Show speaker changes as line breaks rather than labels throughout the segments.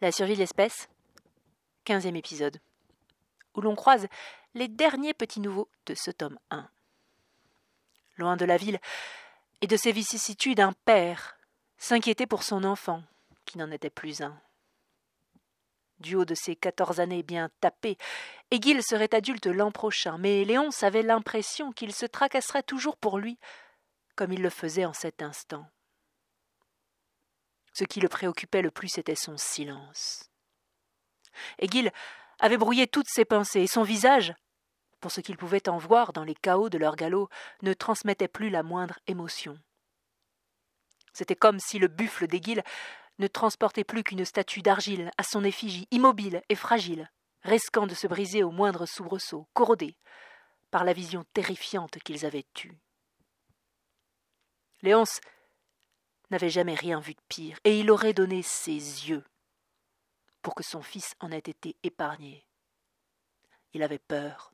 La survie de l'espèce, quinzième épisode, où l'on croise les derniers petits nouveaux de ce tome 1. Loin de la ville et de ses vicissitudes, un père s'inquiétait pour son enfant, qui n'en était plus un. Du haut de ses quatorze années bien tapées, Aiguille serait adulte l'an prochain, mais Léonce avait l'impression qu'il se tracasserait toujours pour lui, comme il le faisait en cet instant. Ce qui le préoccupait le plus était son silence. Aiguille avait brouillé toutes ses pensées, et son visage, pour ce qu'il pouvait en voir dans les chaos de leur galop, ne transmettait plus la moindre émotion. C'était comme si le buffle d'Aiguille ne transportait plus qu'une statue d'argile à son effigie immobile et fragile, risquant de se briser au moindre soubresaut, corrodé par la vision terrifiante qu'ils avaient eue. Léonce n'avait jamais rien vu de pire, et il aurait donné ses yeux pour que son fils en ait été épargné. Il avait peur,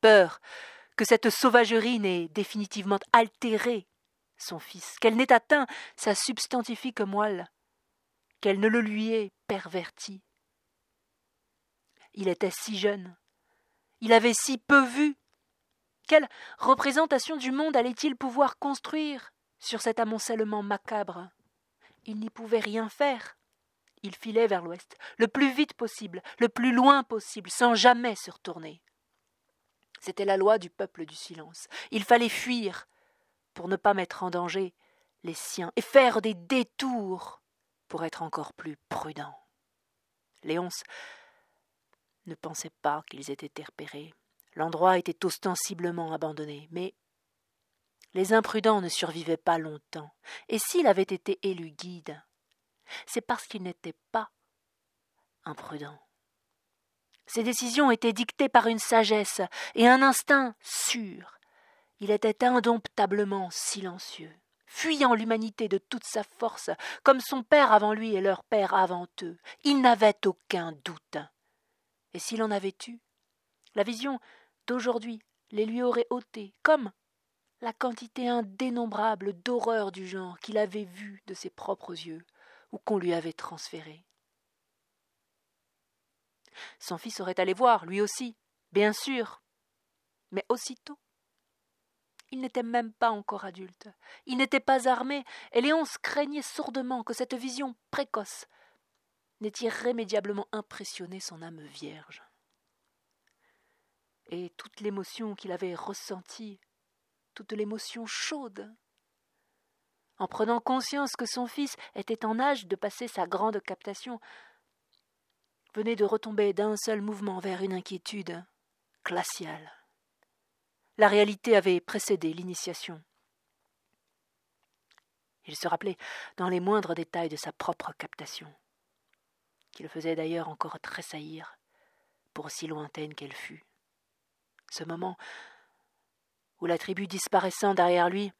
peur que cette sauvagerie n'ait définitivement altéré son fils, qu'elle n'ait atteint sa substantifique moelle, qu'elle ne le lui ait perverti. Il était si jeune, il avait si peu vu. Quelle représentation du monde allait-il pouvoir construire? Sur cet amoncellement macabre Il n'y pouvait rien faire. Il filait vers l'ouest, le plus vite possible, le plus loin possible, sans jamais se retourner. C'était la loi du peuple du silence. Il fallait fuir pour ne pas mettre en danger les siens et faire des détours pour être encore plus prudent. Léonce ne pensait pas qu'ils aient été repérés. L'endroit était ostensiblement abandonné, mais les imprudents ne survivaient pas longtemps, et s'il avait été élu guide, c'est parce qu'il n'était pas imprudent. Ses décisions étaient dictées par une sagesse et un instinct sûr. Il était indomptablement silencieux fuyant l'humanité de toute sa force, comme son père avant lui et leur père avant eux. Il n'avait aucun doute. Et s'il en avait eu, la vision d'aujourd'hui les lui aurait ôtés, comme la quantité indénombrable d'horreurs du genre qu'il avait vues de ses propres yeux ou qu'on lui avait transférées. Son fils aurait allé voir, lui aussi, bien sûr, mais aussitôt il n'était même pas encore adulte. Il n'était pas armé, et Léonce craignait sourdement que cette vision précoce n'ait irrémédiablement impressionné son âme vierge. Et toute l'émotion qu'il avait ressentie, toute l'émotion chaude, en prenant conscience que son fils était en âge de passer sa grande captation, venait de retomber d'un seul mouvement vers une inquiétude glaciale. La réalité avait précédé l'initiation. Il se rappelait dans les moindres détails de sa propre captation, qui le faisait d'ailleurs encore tressaillir, pour aussi lointaine qu'elle fût. Ce moment la tribu disparaissant derrière lui,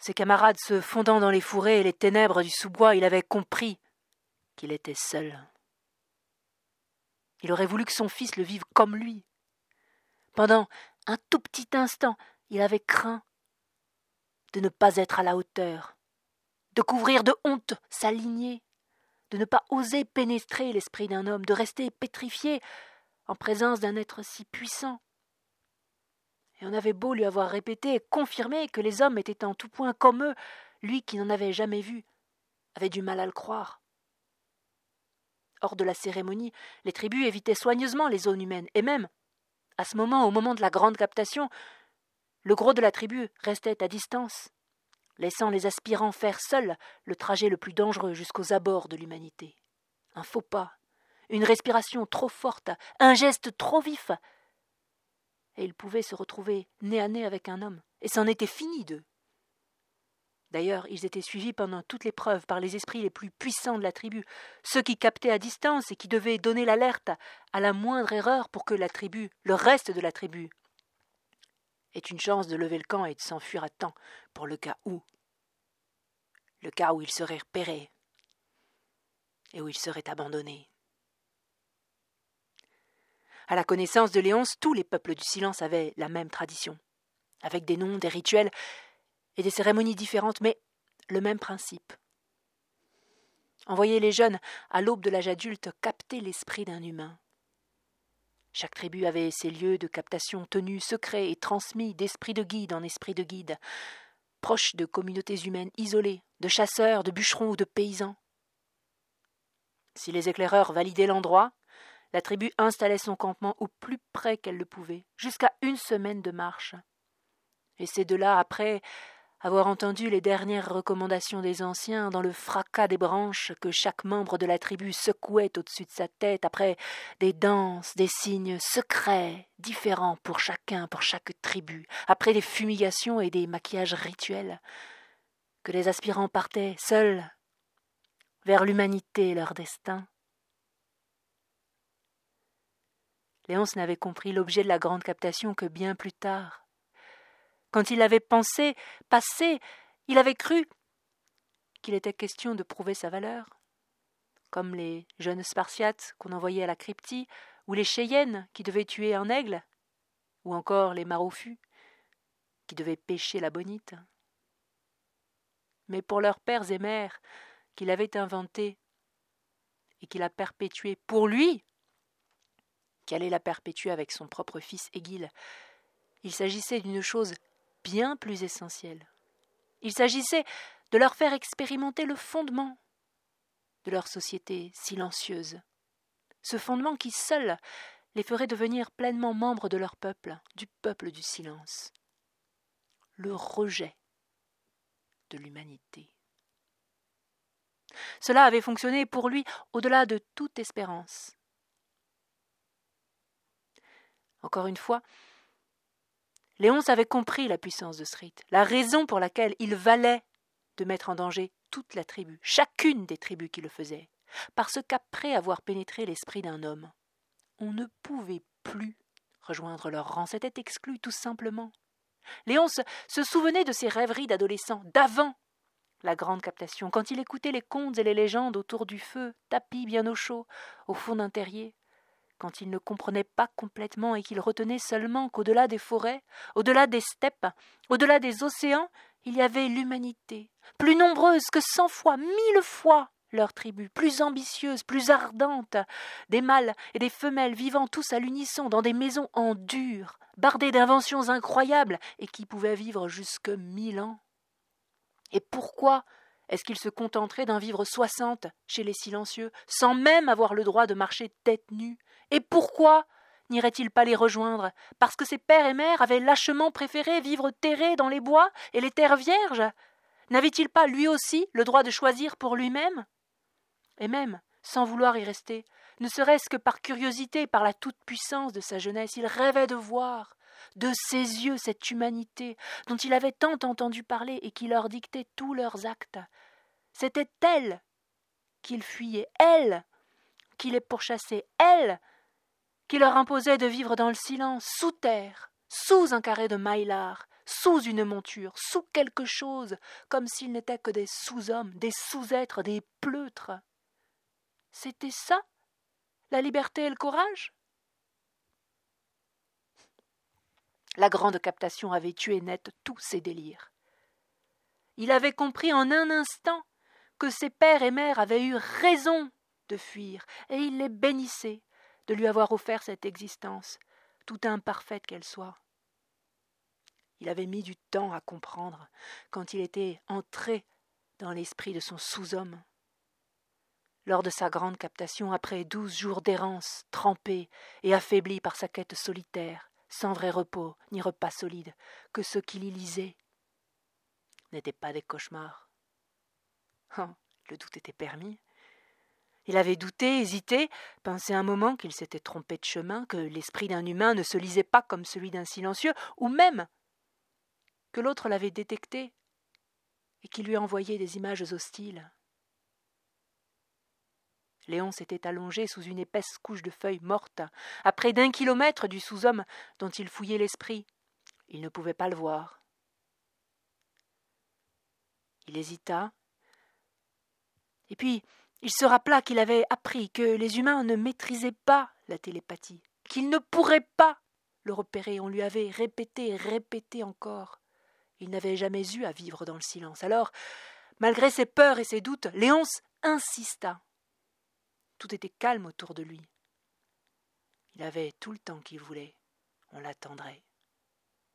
ses camarades se fondant dans les fourrés et les ténèbres du sous-bois, il avait compris qu'il était seul. Il aurait voulu que son fils le vive comme lui. Pendant un tout petit instant, il avait craint de ne pas être à la hauteur, de couvrir de honte sa lignée, de ne pas oser pénétrer l'esprit d'un homme, de rester pétrifié en présence d'un être si puissant. Et on avait beau lui avoir répété et confirmé que les hommes étaient en tout point comme eux, lui qui n'en avait jamais vu avait du mal à le croire. Hors de la cérémonie, les tribus évitaient soigneusement les zones humaines, et même, à ce moment, au moment de la grande captation, le gros de la tribu restait à distance, laissant les aspirants faire seuls le trajet le plus dangereux jusqu'aux abords de l'humanité. Un faux pas, une respiration trop forte, un geste trop vif, et ils pouvaient se retrouver nez à nez avec un homme, et c'en était fini d'eux. D'ailleurs, ils étaient suivis pendant toute l'épreuve par les esprits les plus puissants de la tribu, ceux qui captaient à distance et qui devaient donner l'alerte à la moindre erreur pour que la tribu, le reste de la tribu, ait une chance de lever le camp et de s'enfuir à temps pour le cas où. Le cas où ils seraient repérés et où ils seraient abandonnés. À la connaissance de Léonce, tous les peuples du silence avaient la même tradition, avec des noms, des rituels, et des cérémonies différentes, mais le même principe. envoyer les jeunes, à l'aube de l'âge adulte, capter l'esprit d'un humain. Chaque tribu avait ses lieux de captation tenus secrets et transmis d'esprit de guide en esprit de guide, proches de communautés humaines isolées, de chasseurs, de bûcherons ou de paysans. Si les éclaireurs validaient l'endroit, la tribu installait son campement au plus près qu'elle le pouvait, jusqu'à une semaine de marche. Et c'est de là, après avoir entendu les dernières recommandations des anciens dans le fracas des branches que chaque membre de la tribu secouait au-dessus de sa tête, après des danses, des signes secrets, différents pour chacun, pour chaque tribu, après des fumigations et des maquillages rituels, que les aspirants partaient seuls vers l'humanité leur destin. Léonce n'avait compris l'objet de la grande captation que bien plus tard. Quand il avait pensé, passé, il avait cru qu'il était question de prouver sa valeur, comme les jeunes Spartiates qu'on envoyait à la cryptie, ou les Cheyennes qui devaient tuer un aigle, ou encore les Marofus qui devaient pêcher la bonite. Mais pour leurs pères et mères qu'il avait inventés et qu'il a perpétués pour lui, qui allait la perpétuer avec son propre fils Égile, il s'agissait d'une chose bien plus essentiel. Il s'agissait de leur faire expérimenter le fondement de leur société silencieuse, ce fondement qui seul les ferait devenir pleinement membres de leur peuple, du peuple du silence, le rejet de l'humanité. Cela avait fonctionné pour lui au-delà de toute espérance. Encore une fois, Léonce avait compris la puissance de Srit, la raison pour laquelle il valait de mettre en danger toute la tribu, chacune des tribus qui le faisaient, parce qu'après avoir pénétré l'esprit d'un homme, on ne pouvait plus rejoindre leur rang, c'était exclu tout simplement. Léonce se souvenait de ses rêveries d'adolescent, d'avant la grande captation, quand il écoutait les contes et les légendes autour du feu, tapis bien au chaud, au fond d'un terrier, quand il ne comprenait pas complètement et qu'il retenait seulement qu'au-delà des forêts, au-delà des steppes, au-delà des océans, il y avait l'humanité, plus nombreuse que cent fois, mille fois leur tribu, plus ambitieuse, plus ardente, des mâles et des femelles vivant tous à l'unisson dans des maisons en dur, bardées d'inventions incroyables et qui pouvaient vivre jusque mille ans. Et pourquoi est-ce qu'ils se contenteraient d'en vivre soixante chez les silencieux, sans même avoir le droit de marcher tête nue? Et pourquoi n'irait-il pas les rejoindre? Parce que ses pères et mères avaient lâchement préféré vivre terrés dans les bois et les terres vierges? N'avait-il pas lui aussi le droit de choisir pour lui-même? Et même, sans vouloir y rester, ne serait-ce que par curiosité, par la toute-puissance de sa jeunesse, il rêvait de voir, de ses yeux cette humanité dont il avait tant entendu parler et qui leur dictait tous leurs actes. C'était elle qu'il fuyait, elle qui les pourchassait, elle qui leur imposait de vivre dans le silence, sous terre, sous un carré de maillard, sous une monture, sous quelque chose, comme s'ils n'étaient que des sous-hommes, des sous-êtres, des pleutres. C'était ça, la liberté et le courage? La grande captation avait tué net tous ses délires. Il avait compris en un instant que ses pères et mères avaient eu raison de fuir, et il les bénissait de lui avoir offert cette existence, tout imparfaite qu'elle soit. Il avait mis du temps à comprendre quand il était entré dans l'esprit de son sous-homme. Lors de sa grande captation, après douze jours d'errance, trempé et affaibli par sa quête solitaire, sans vrai repos ni repas solide, que ceux qui l'y lisaient n'étaient pas des cauchemars. Oh, le doute était permis. Il avait douté, hésité, pensé un moment qu'il s'était trompé de chemin, que l'esprit d'un humain ne se lisait pas comme celui d'un silencieux, ou même que l'autre l'avait détecté et qui lui envoyait des images hostiles. Léon s'était allongé sous une épaisse couche de feuilles mortes, à près d'un kilomètre du sous-homme dont il fouillait l'esprit. Il ne pouvait pas le voir. Il hésita. Et puis, il se rappela qu'il avait appris que les humains ne maîtrisaient pas la télépathie, qu'ils ne pourraient pas le repérer. On lui avait répété répété encore. Il n'avait jamais eu à vivre dans le silence. Alors, malgré ses peurs et ses doutes, Léonce insista. Tout était calme autour de lui. Il avait tout le temps qu'il voulait. On l'attendrait.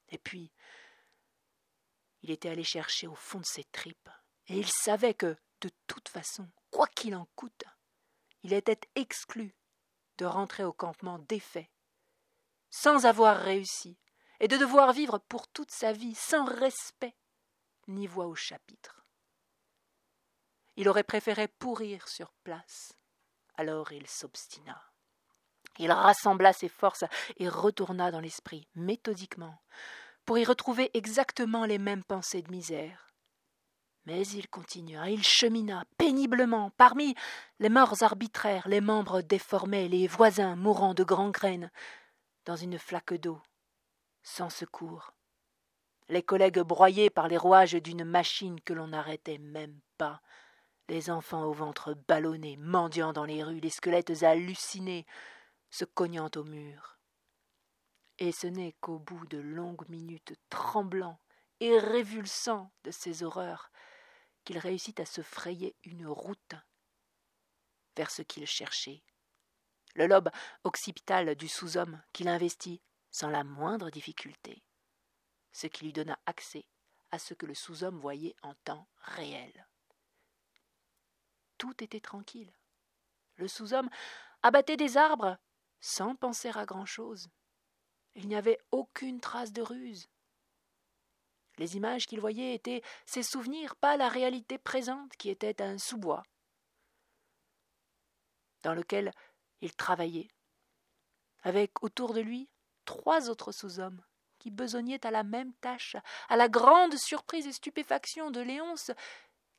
Et puis, il était allé chercher au fond de ses tripes, et il savait que, de toute façon, quoi qu'il en coûte, il était exclu de rentrer au campement défait, sans avoir réussi, et de devoir vivre pour toute sa vie sans respect ni voix au chapitre. Il aurait préféré pourrir sur place. Alors il s'obstina. Il rassembla ses forces et retourna dans l'esprit, méthodiquement, pour y retrouver exactement les mêmes pensées de misère. Mais il continua, il chemina péniblement parmi les morts arbitraires, les membres déformés, les voisins mourant de gangrène, dans une flaque d'eau, sans secours. Les collègues broyés par les rouages d'une machine que l'on n'arrêtait même pas, les enfants au ventre ballonné, mendiant dans les rues, les squelettes hallucinés, se cognant au mur. Et ce n'est qu'au bout de longues minutes tremblant et révulsant de ces horreurs qu'il réussit à se frayer une route vers ce qu'il cherchait. Le lobe occipital du sous-homme qu'il investit sans la moindre difficulté, ce qui lui donna accès à ce que le sous-homme voyait en temps réel. Tout était tranquille. Le sous-homme abattait des arbres sans penser à grand-chose. Il n'y avait aucune trace de ruse. Les images qu'il voyait étaient ses souvenirs, pas la réalité présente qui était un sous-bois dans lequel il travaillait, avec autour de lui trois autres sous-hommes qui besognaient à la même tâche, à la grande surprise et stupéfaction de Léonce,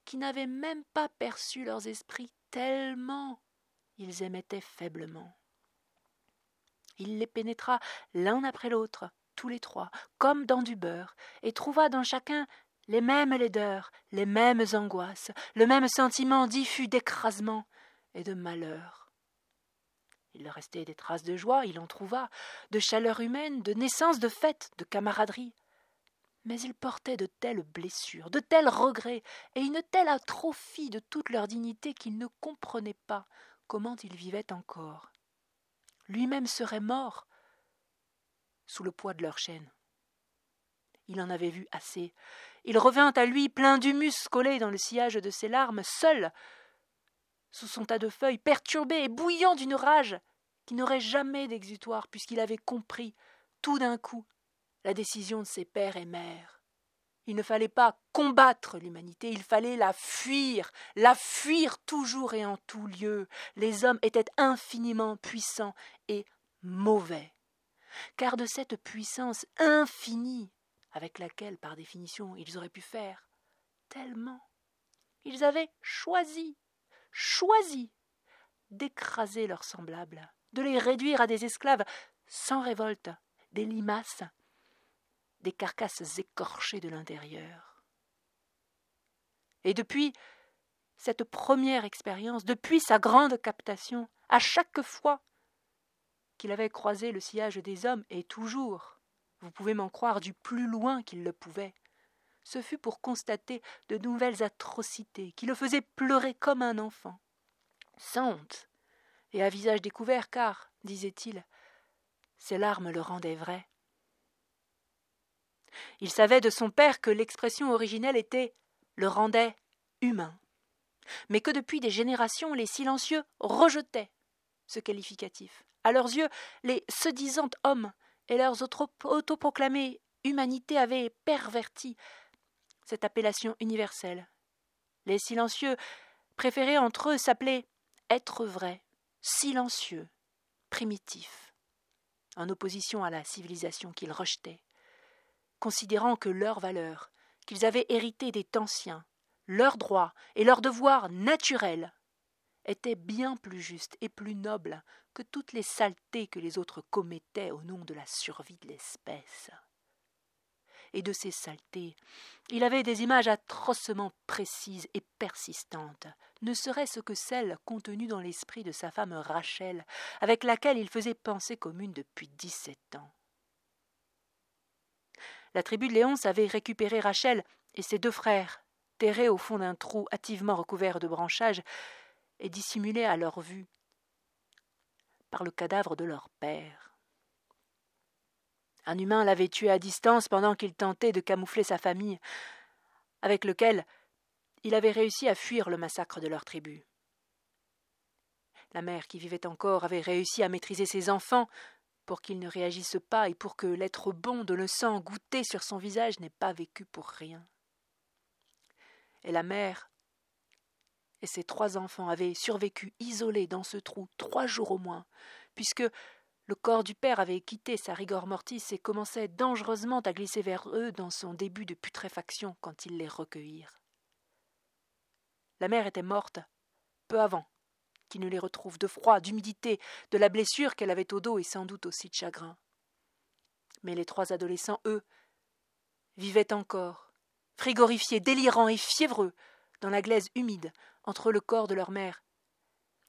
qui n'avait même pas perçu leurs esprits tellement ils émettaient faiblement. Il les pénétra l'un après l'autre, tous les trois, comme dans du beurre, et trouva dans chacun les mêmes laideurs, les mêmes angoisses, le même sentiment diffus d'écrasement et de malheur. Il restait des traces de joie, il en trouva, de chaleur humaine, de naissance, de fête, de camaraderie. Mais il portait de telles blessures, de tels regrets, et une telle atrophie de toute leur dignité qu'il ne comprenait pas comment ils vivaient encore. Lui-même serait mort sous le poids de leur chaîne. Il en avait vu assez. Il revint à lui plein d'humus collé dans le sillage de ses larmes, seul, sous son tas de feuilles, perturbé et bouillant d'une rage qui n'aurait jamais d'exutoire, puisqu'il avait compris, tout d'un coup, la décision de ses pères et mères. Il ne fallait pas combattre l'humanité, il fallait la fuir, la fuir toujours et en tout lieu. Les hommes étaient infiniment puissants et mauvais. Car de cette puissance infinie, avec laquelle, par définition, ils auraient pu faire tellement, ils avaient choisi, choisi d'écraser leurs semblables, de les réduire à des esclaves sans révolte, des limaces, des carcasses écorchées de l'intérieur. Et depuis cette première expérience, depuis sa grande captation, à chaque fois qu'il avait croisé le sillage des hommes, et toujours, vous pouvez m'en croire, du plus loin qu'il le pouvait, ce fut pour constater de nouvelles atrocités qui le faisaient pleurer comme un enfant, sans honte, et à visage découvert, car, disait-il, ses larmes le rendaient vrai. Il savait de son père que l'expression originelle était le rendait humain, mais que depuis des générations les silencieux rejetaient ce qualificatif. À leurs yeux, les se disant hommes et leurs autoproclamées humanité avaient perverti cette appellation universelle. Les silencieux préféraient entre eux s'appeler être vrai, silencieux, primitif, en opposition à la civilisation qu'ils rejetaient considérant que leurs valeurs, qu'ils avaient héritées des anciens, leurs droits et leurs devoirs naturels, étaient bien plus justes et plus nobles que toutes les saletés que les autres commettaient au nom de la survie de l'espèce. Et de ces saletés, il avait des images atrocement précises et persistantes, ne serait-ce que celles contenues dans l'esprit de sa femme Rachel, avec laquelle il faisait pensée commune depuis dix-sept ans. La tribu de Léonce avait récupéré Rachel et ses deux frères, terrés au fond d'un trou hâtivement recouvert de branchages et dissimulés à leur vue par le cadavre de leur père. Un humain l'avait tué à distance pendant qu'il tentait de camoufler sa famille, avec lequel il avait réussi à fuir le massacre de leur tribu. La mère qui vivait encore avait réussi à maîtriser ses enfants pour qu'ils ne réagissent pas et pour que l'être bon de le sang goûté sur son visage n'ait pas vécu pour rien. Et la mère et ses trois enfants avaient survécu isolés dans ce trou trois jours au moins, puisque le corps du père avait quitté sa rigor mortis et commençait dangereusement à glisser vers eux dans son début de putréfaction quand ils les recueillirent. La mère était morte peu avant qu'il ne les retrouve de froid, d'humidité, de la blessure qu'elle avait au dos et sans doute aussi de chagrin. Mais les trois adolescents, eux, vivaient encore, frigorifiés, délirants et fiévreux, dans la glaise humide entre le corps de leur mère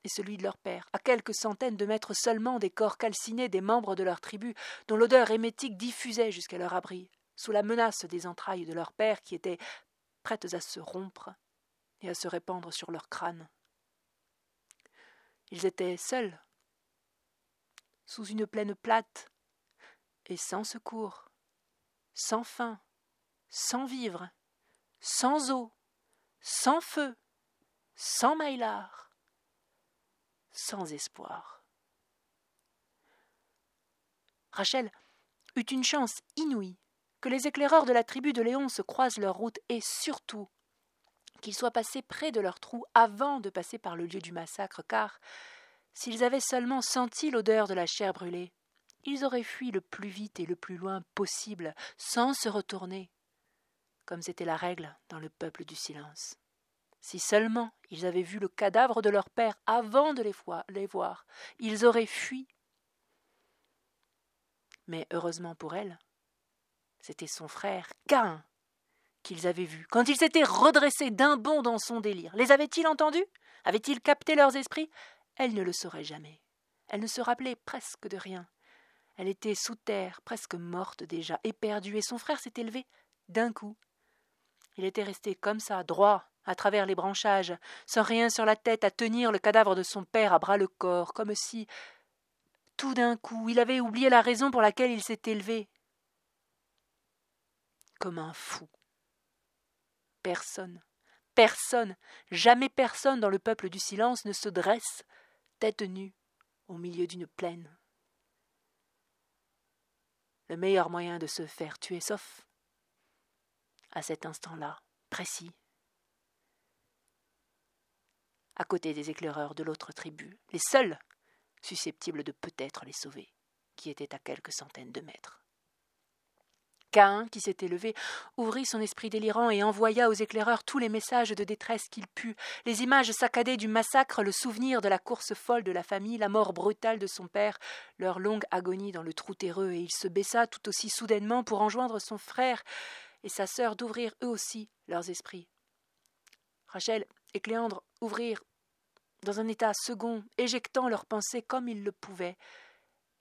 et celui de leur père, à quelques centaines de mètres seulement des corps calcinés des membres de leur tribu, dont l'odeur hémétique diffusait jusqu'à leur abri, sous la menace des entrailles de leur père qui étaient prêtes à se rompre et à se répandre sur leur crâne. Ils étaient seuls, sous une plaine plate, et sans secours, sans faim, sans vivre, sans eau, sans feu, sans maillard, sans espoir. Rachel eut une chance inouïe que les éclaireurs de la tribu de Léon se croisent leur route et surtout qu'ils soient passés près de leur trou avant de passer par le lieu du massacre, car s'ils avaient seulement senti l'odeur de la chair brûlée, ils auraient fui le plus vite et le plus loin possible, sans se retourner, comme c'était la règle dans le peuple du silence. Si seulement ils avaient vu le cadavre de leur père avant de les voir, ils auraient fui. Mais heureusement pour elle, c'était son frère Cain qu'ils avaient vu, quand il s'était redressé d'un bond dans son délire. Les avait-il entendus? Avait-il capté leurs esprits? Elle ne le saurait jamais. Elle ne se rappelait presque de rien. Elle était sous terre, presque morte déjà, éperdue, et son frère s'était levé d'un coup. Il était resté comme ça, droit, à travers les branchages, sans rien sur la tête, à tenir le cadavre de son père à bras le corps, comme si, tout d'un coup, il avait oublié la raison pour laquelle il s'était levé. Comme un fou. Personne, personne, jamais personne dans le peuple du silence ne se dresse, tête nue, au milieu d'une plaine. Le meilleur moyen de se faire tuer, sauf à cet instant-là, précis, à côté des éclaireurs de l'autre tribu, les seuls susceptibles de peut-être les sauver, qui étaient à quelques centaines de mètres. Cain, qui s'était levé, ouvrit son esprit délirant et envoya aux éclaireurs tous les messages de détresse qu'il put, les images saccadées du massacre, le souvenir de la course folle de la famille, la mort brutale de son père, leur longue agonie dans le trou terreux, et il se baissa tout aussi soudainement pour enjoindre son frère et sa sœur d'ouvrir eux aussi leurs esprits. Rachel et Cléandre ouvrirent dans un état second, éjectant leurs pensées comme ils le pouvaient,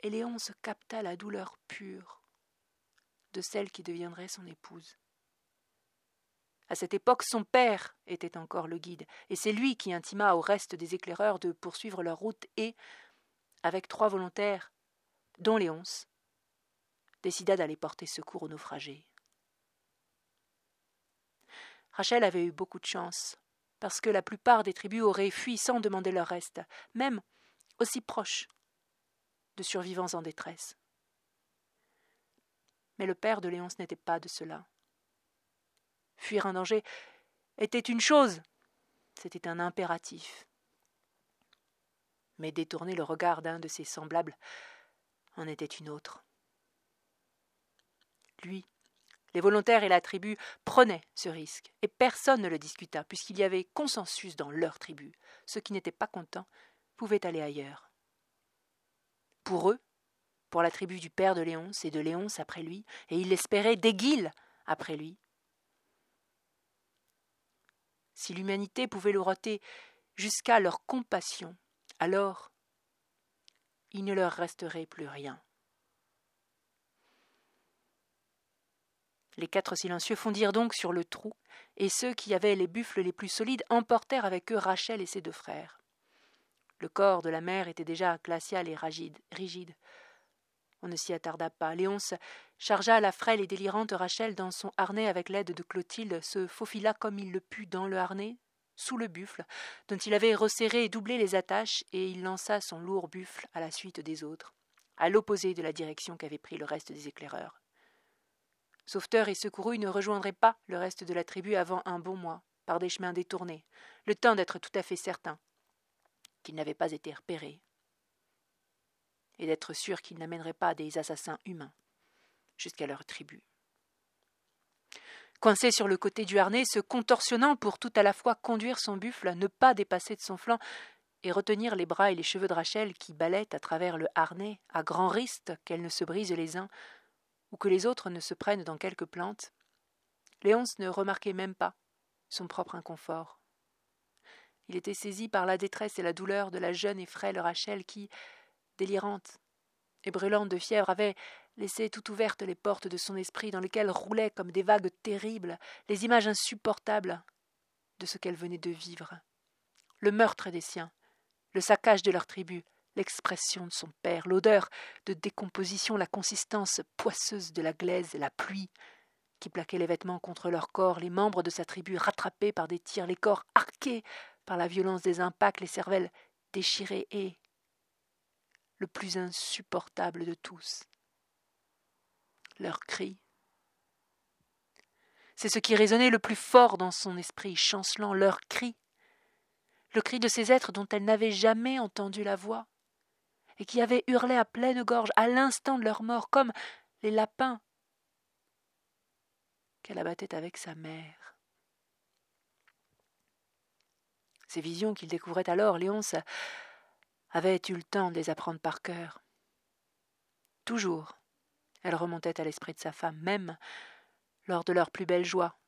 et Léon se capta la douleur pure de celle qui deviendrait son épouse. À cette époque, son père était encore le guide, et c'est lui qui intima au reste des éclaireurs de poursuivre leur route et, avec trois volontaires, dont Léonce, décida d'aller porter secours aux naufragés. Rachel avait eu beaucoup de chance, parce que la plupart des tribus auraient fui sans demander leur reste, même aussi proches de survivants en détresse. Mais le père de Léonce n'était pas de cela. Fuir un danger était une chose, c'était un impératif. Mais détourner le regard d'un de ses semblables en était une autre. Lui, les volontaires et la tribu prenaient ce risque, et personne ne le discuta, puisqu'il y avait consensus dans leur tribu. Ceux qui n'étaient pas contents pouvaient aller ailleurs. Pour eux, pour la tribu du père de Léonce et de Léonce après lui, et il l'espérait d'Aiguille après lui. Si l'humanité pouvait le roter jusqu'à leur compassion, alors il ne leur resterait plus rien. Les quatre silencieux fondirent donc sur le trou, et ceux qui avaient les buffles les plus solides emportèrent avec eux Rachel et ses deux frères. Le corps de la mère était déjà glacial et rigide. Ne s'y attarda pas. Léonce chargea la frêle et délirante Rachel dans son harnais avec l'aide de Clotilde, se faufila comme il le put dans le harnais, sous le buffle, dont il avait resserré et doublé les attaches, et il lança son lourd buffle à la suite des autres, à l'opposé de la direction qu'avait pris le reste des éclaireurs. Sauveteur et secouru ne rejoindraient pas le reste de la tribu avant un bon mois, par des chemins détournés, le temps d'être tout à fait certain qu'ils n'avaient pas été repérés, et d'être sûr qu'ils n'amèneraient pas des assassins humains jusqu'à leur tribu. Coincé sur le côté du harnais, se contorsionnant pour tout à la fois conduire son buffle, ne pas dépasser de son flanc, et retenir les bras et les cheveux de Rachel qui balaient à travers le harnais, à grand risque qu'elles ne se brisent les uns, ou que les autres ne se prennent dans quelque plante, Léonce ne remarquait même pas son propre inconfort. Il était saisi par la détresse et la douleur de la jeune et frêle Rachel qui, délirante et brûlante de fièvre, avait laissé tout ouvertes les portes de son esprit dans lesquelles roulaient comme des vagues terribles les images insupportables de ce qu'elle venait de vivre. Le meurtre des siens, le saccage de leur tribu, l'expression de son père, l'odeur de décomposition, la consistance poisseuse de la glaise, la pluie qui plaquait les vêtements contre leur corps, les membres de sa tribu rattrapés par des tirs, les corps arqués par la violence des impacts, les cervelles déchirées et, le plus insupportable de tous, leurs cris. C'est ce qui résonnait le plus fort dans son esprit, chancelant leurs cris, le cri de ces êtres dont elle n'avait jamais entendu la voix, et qui avaient hurlé à pleine gorge à l'instant de leur mort, comme les lapins qu'elle abattait avec sa mère. Ces visions qu'il découvrait alors, Léonce avait eu le temps de les apprendre par cœur. Toujours, elle remontait à l'esprit de sa femme, même lors de leur plus belle joie,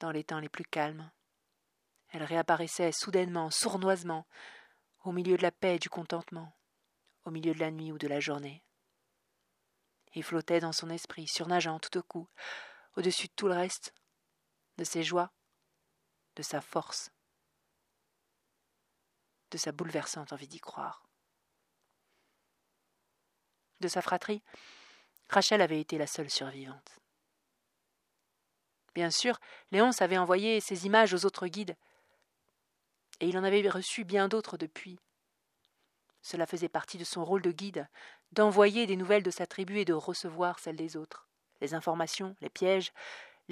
dans les temps les plus calmes. Elle réapparaissait soudainement, sournoisement, au milieu de la paix et du contentement, au milieu de la nuit ou de la journée. Et flottait dans son esprit, surnageant tout au coup, au-dessus de tout le reste, de ses joies, de sa force, de sa bouleversante envie d'y croire. De sa fratrie, Rachel avait été la seule survivante. Bien sûr, Léonce avait envoyé ses images aux autres guides, et il en avait reçu bien d'autres depuis. Cela faisait partie de son rôle de guide, d'envoyer des nouvelles de sa tribu et de recevoir celles des autres. Les informations, les pièges,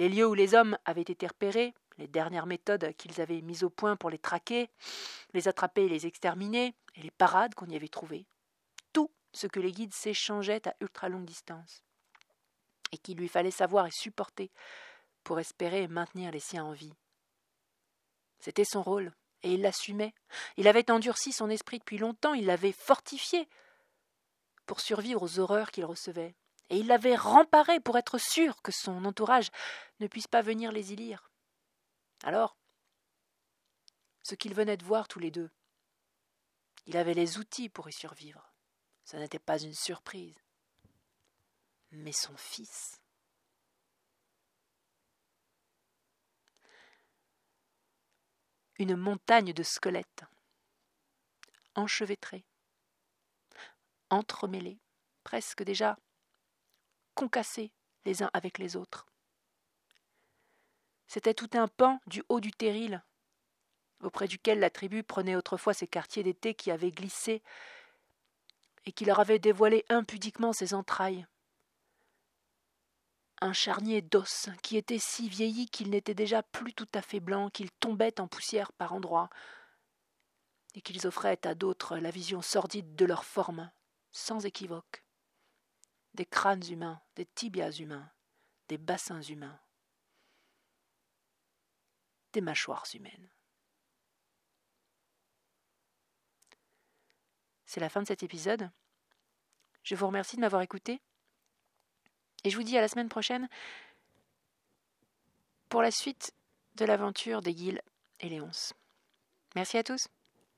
les lieux où les hommes avaient été repérés, les dernières méthodes qu'ils avaient mises au point pour les traquer, les attraper et les exterminer, et les parades qu'on y avait trouvées. Tout ce que les guides s'échangeaient à ultra longue distance, et qu'il lui fallait savoir et supporter pour espérer maintenir les siens en vie. C'était son rôle, et il l'assumait. Il avait endurci son esprit depuis longtemps, il l'avait fortifié pour survivre aux horreurs qu'il recevait, et il l'avait remparé pour être sûr que son entourage ne puisse pas venir les y lire. Alors, ce qu'ils venaient de voir tous les deux, il avait les outils pour y survivre. Ce n'était pas une surprise. Mais son fils. Une montagne de squelettes, enchevêtrés, entremêlés, presque déjà concassés les uns avec les autres. C'était tout un pan du haut du terril, auprès duquel la tribu prenait autrefois ses quartiers d'été qui avaient glissé et qui leur avaient dévoilé impudiquement ses entrailles. Un charnier d'os qui était si vieilli qu'il n'était déjà plus tout à fait blanc, qu'il tombait en poussière par endroits, et qu'ils offraient à d'autres la vision sordide de leur forme, sans équivoque. Des crânes humains, des tibias humains, des bassins humains des mâchoires humaines. C'est la fin de cet épisode. Je vous remercie de m'avoir écouté. Et je vous dis à la semaine prochaine pour la suite de l'aventure des Guilles et Léonce. Merci à tous.